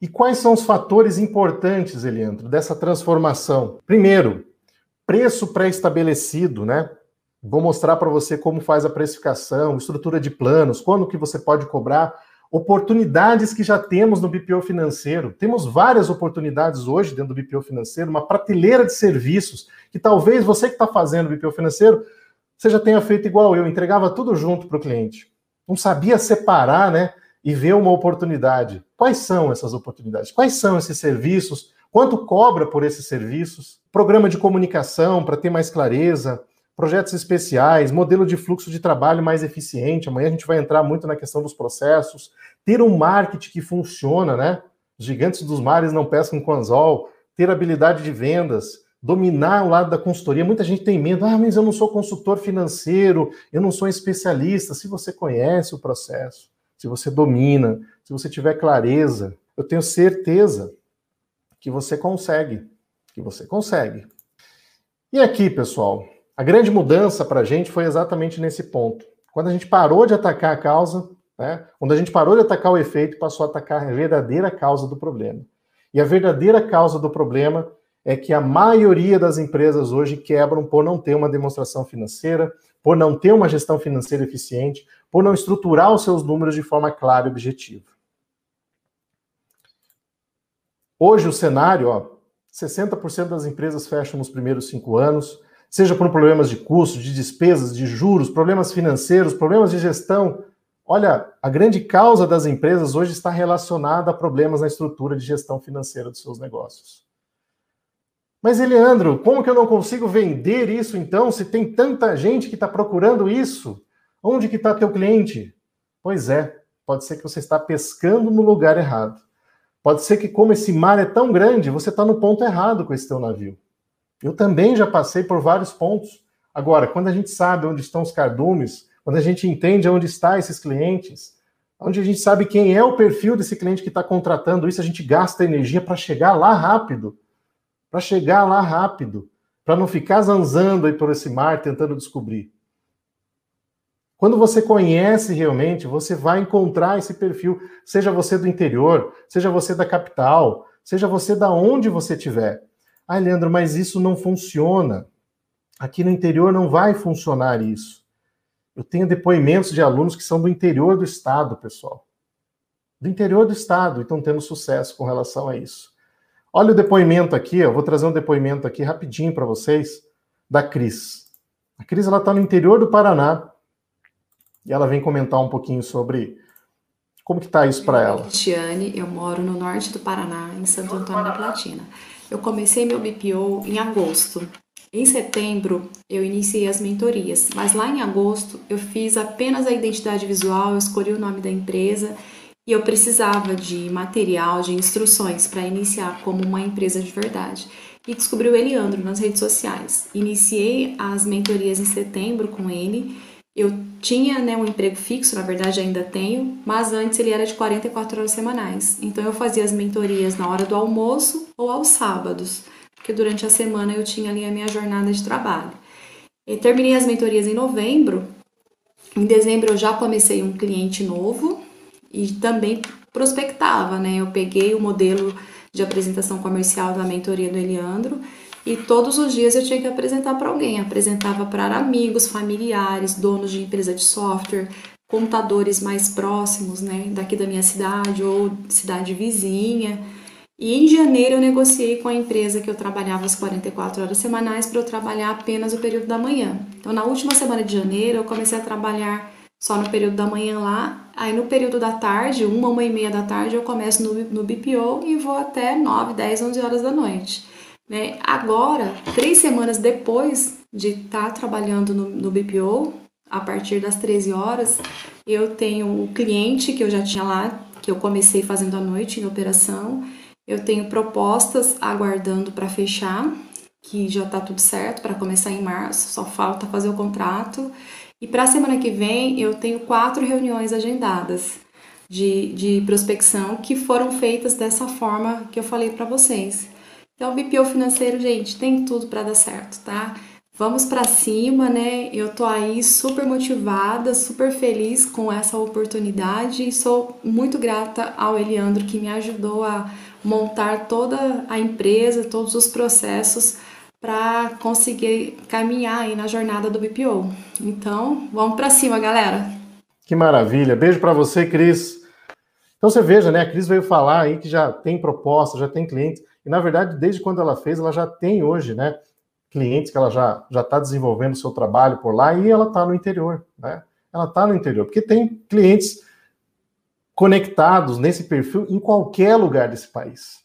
E quais são os fatores importantes, Eliandro, dessa transformação? Primeiro, preço pré-estabelecido, né? Vou mostrar para você como faz a precificação, estrutura de planos, quando que você pode cobrar, oportunidades que já temos no BPO financeiro. Temos várias oportunidades hoje dentro do BPO financeiro, uma prateleira de serviços que talvez você que está fazendo BPO financeiro, você já tenha feito igual eu, entregava tudo junto para o cliente. Não sabia separar, né? E ver uma oportunidade. Quais são essas oportunidades? Quais são esses serviços? Quanto cobra por esses serviços? Programa de comunicação para ter mais clareza, projetos especiais, modelo de fluxo de trabalho mais eficiente. Amanhã a gente vai entrar muito na questão dos processos, ter um marketing que funciona, né? Os gigantes dos mares não pescam com anzol, ter habilidade de vendas, dominar o lado da consultoria. Muita gente tem medo, ah, mas eu não sou consultor financeiro, eu não sou especialista. Se você conhece o processo, se você domina, se você tiver clareza, eu tenho certeza que você consegue, que você consegue. E aqui, pessoal, a grande mudança para a gente foi exatamente nesse ponto. Quando a gente parou de atacar a causa, né? quando a gente parou de atacar o efeito, passou a atacar a verdadeira causa do problema. E a verdadeira causa do problema é que a maioria das empresas hoje quebram por não ter uma demonstração financeira, por não ter uma gestão financeira eficiente, por não estruturar os seus números de forma clara e objetiva. Hoje o cenário, ó, 60% das empresas fecham nos primeiros cinco anos, seja por problemas de custo, de despesas, de juros, problemas financeiros, problemas de gestão. Olha, a grande causa das empresas hoje está relacionada a problemas na estrutura de gestão financeira dos seus negócios. Mas, Eleandro, como que eu não consigo vender isso então, se tem tanta gente que está procurando isso? Onde que está teu cliente? Pois é, pode ser que você está pescando no lugar errado. Pode ser que, como esse mar é tão grande, você está no ponto errado com esse teu navio. Eu também já passei por vários pontos. Agora, quando a gente sabe onde estão os cardumes, quando a gente entende onde estão esses clientes, onde a gente sabe quem é o perfil desse cliente que está contratando isso, a gente gasta energia para chegar lá rápido. Para chegar lá rápido. Para não ficar zanzando aí por esse mar tentando descobrir. Quando você conhece realmente, você vai encontrar esse perfil, seja você do interior, seja você da capital, seja você da onde você estiver. Ah, Leandro, mas isso não funciona. Aqui no interior não vai funcionar isso. Eu tenho depoimentos de alunos que são do interior do estado, pessoal. Do interior do estado e estão tendo sucesso com relação a isso. Olha o depoimento aqui, eu vou trazer um depoimento aqui rapidinho para vocês da Cris. A Cris ela está no interior do Paraná e ela vem comentar um pouquinho sobre como que tá isso para ela. Cristiane, eu moro no norte do Paraná, em Santo Antônio da Platina. Eu comecei meu BPO em agosto. Em setembro, eu iniciei as mentorias, mas lá em agosto eu fiz apenas a identidade visual, eu escolhi o nome da empresa e eu precisava de material, de instruções para iniciar como uma empresa de verdade. E descobri o Eliandro nas redes sociais. Iniciei as mentorias em setembro com ele eu tinha né, um emprego fixo, na verdade ainda tenho, mas antes ele era de 44 horas semanais. Então eu fazia as mentorias na hora do almoço ou aos sábados, porque durante a semana eu tinha ali a minha jornada de trabalho. Eu terminei as mentorias em novembro. Em dezembro eu já comecei um cliente novo e também prospectava, né? Eu peguei o modelo de apresentação comercial da mentoria do Eliandro e todos os dias eu tinha que apresentar para alguém. Apresentava para amigos, familiares, donos de empresa de software, contadores mais próximos, né, daqui da minha cidade ou cidade vizinha. E em janeiro eu negociei com a empresa que eu trabalhava as 44 horas semanais para eu trabalhar apenas o período da manhã. Então, na última semana de janeiro, eu comecei a trabalhar só no período da manhã lá. Aí, no período da tarde, uma, uma e meia da tarde, eu começo no, no BPO e vou até 9, 10, 11 horas da noite. Né? Agora, três semanas depois de estar tá trabalhando no, no BPO, a partir das 13 horas, eu tenho o cliente que eu já tinha lá, que eu comecei fazendo à noite em operação. Eu tenho propostas aguardando para fechar, que já está tudo certo para começar em março, só falta fazer o contrato. E para a semana que vem eu tenho quatro reuniões agendadas de, de prospecção que foram feitas dessa forma que eu falei para vocês. Então, BPO financeiro, gente, tem tudo para dar certo, tá? Vamos para cima, né? Eu tô aí super motivada, super feliz com essa oportunidade e sou muito grata ao Eliandro que me ajudou a montar toda a empresa, todos os processos para conseguir caminhar aí na jornada do BPO. Então, vamos para cima, galera. Que maravilha. Beijo para você, Cris. Então você veja, né? A Cris veio falar aí que já tem proposta, já tem cliente. E na verdade, desde quando ela fez, ela já tem hoje, né? clientes que ela já já está desenvolvendo o seu trabalho por lá e ela está no interior, né? Ela está no interior, porque tem clientes conectados nesse perfil em qualquer lugar desse país.